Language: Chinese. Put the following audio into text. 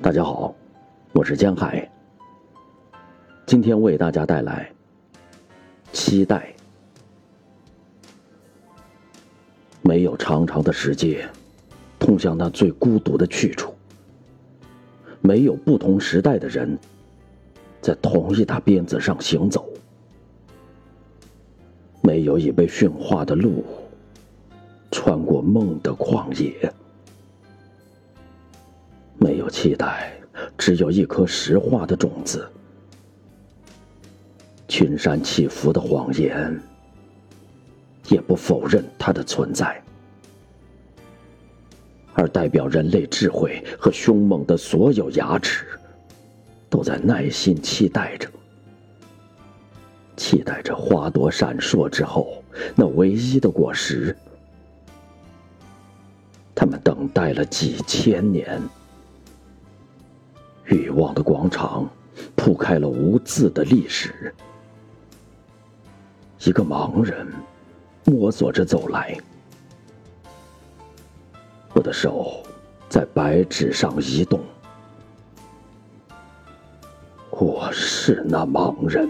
大家好，我是江海。今天为大家带来期待。没有长长的石阶，通向那最孤独的去处；没有不同时代的人，在同一沓鞭子上行走；没有已被驯化的鹿，穿过梦的旷野。有期待，只有一颗石化的种子。群山起伏的谎言，也不否认它的存在。而代表人类智慧和凶猛的所有牙齿，都在耐心期待着，期待着花朵闪烁之后那唯一的果实。他们等待了几千年。欲望的广场铺开了无字的历史。一个盲人摸索着走来，我的手在白纸上移动。我是那盲人。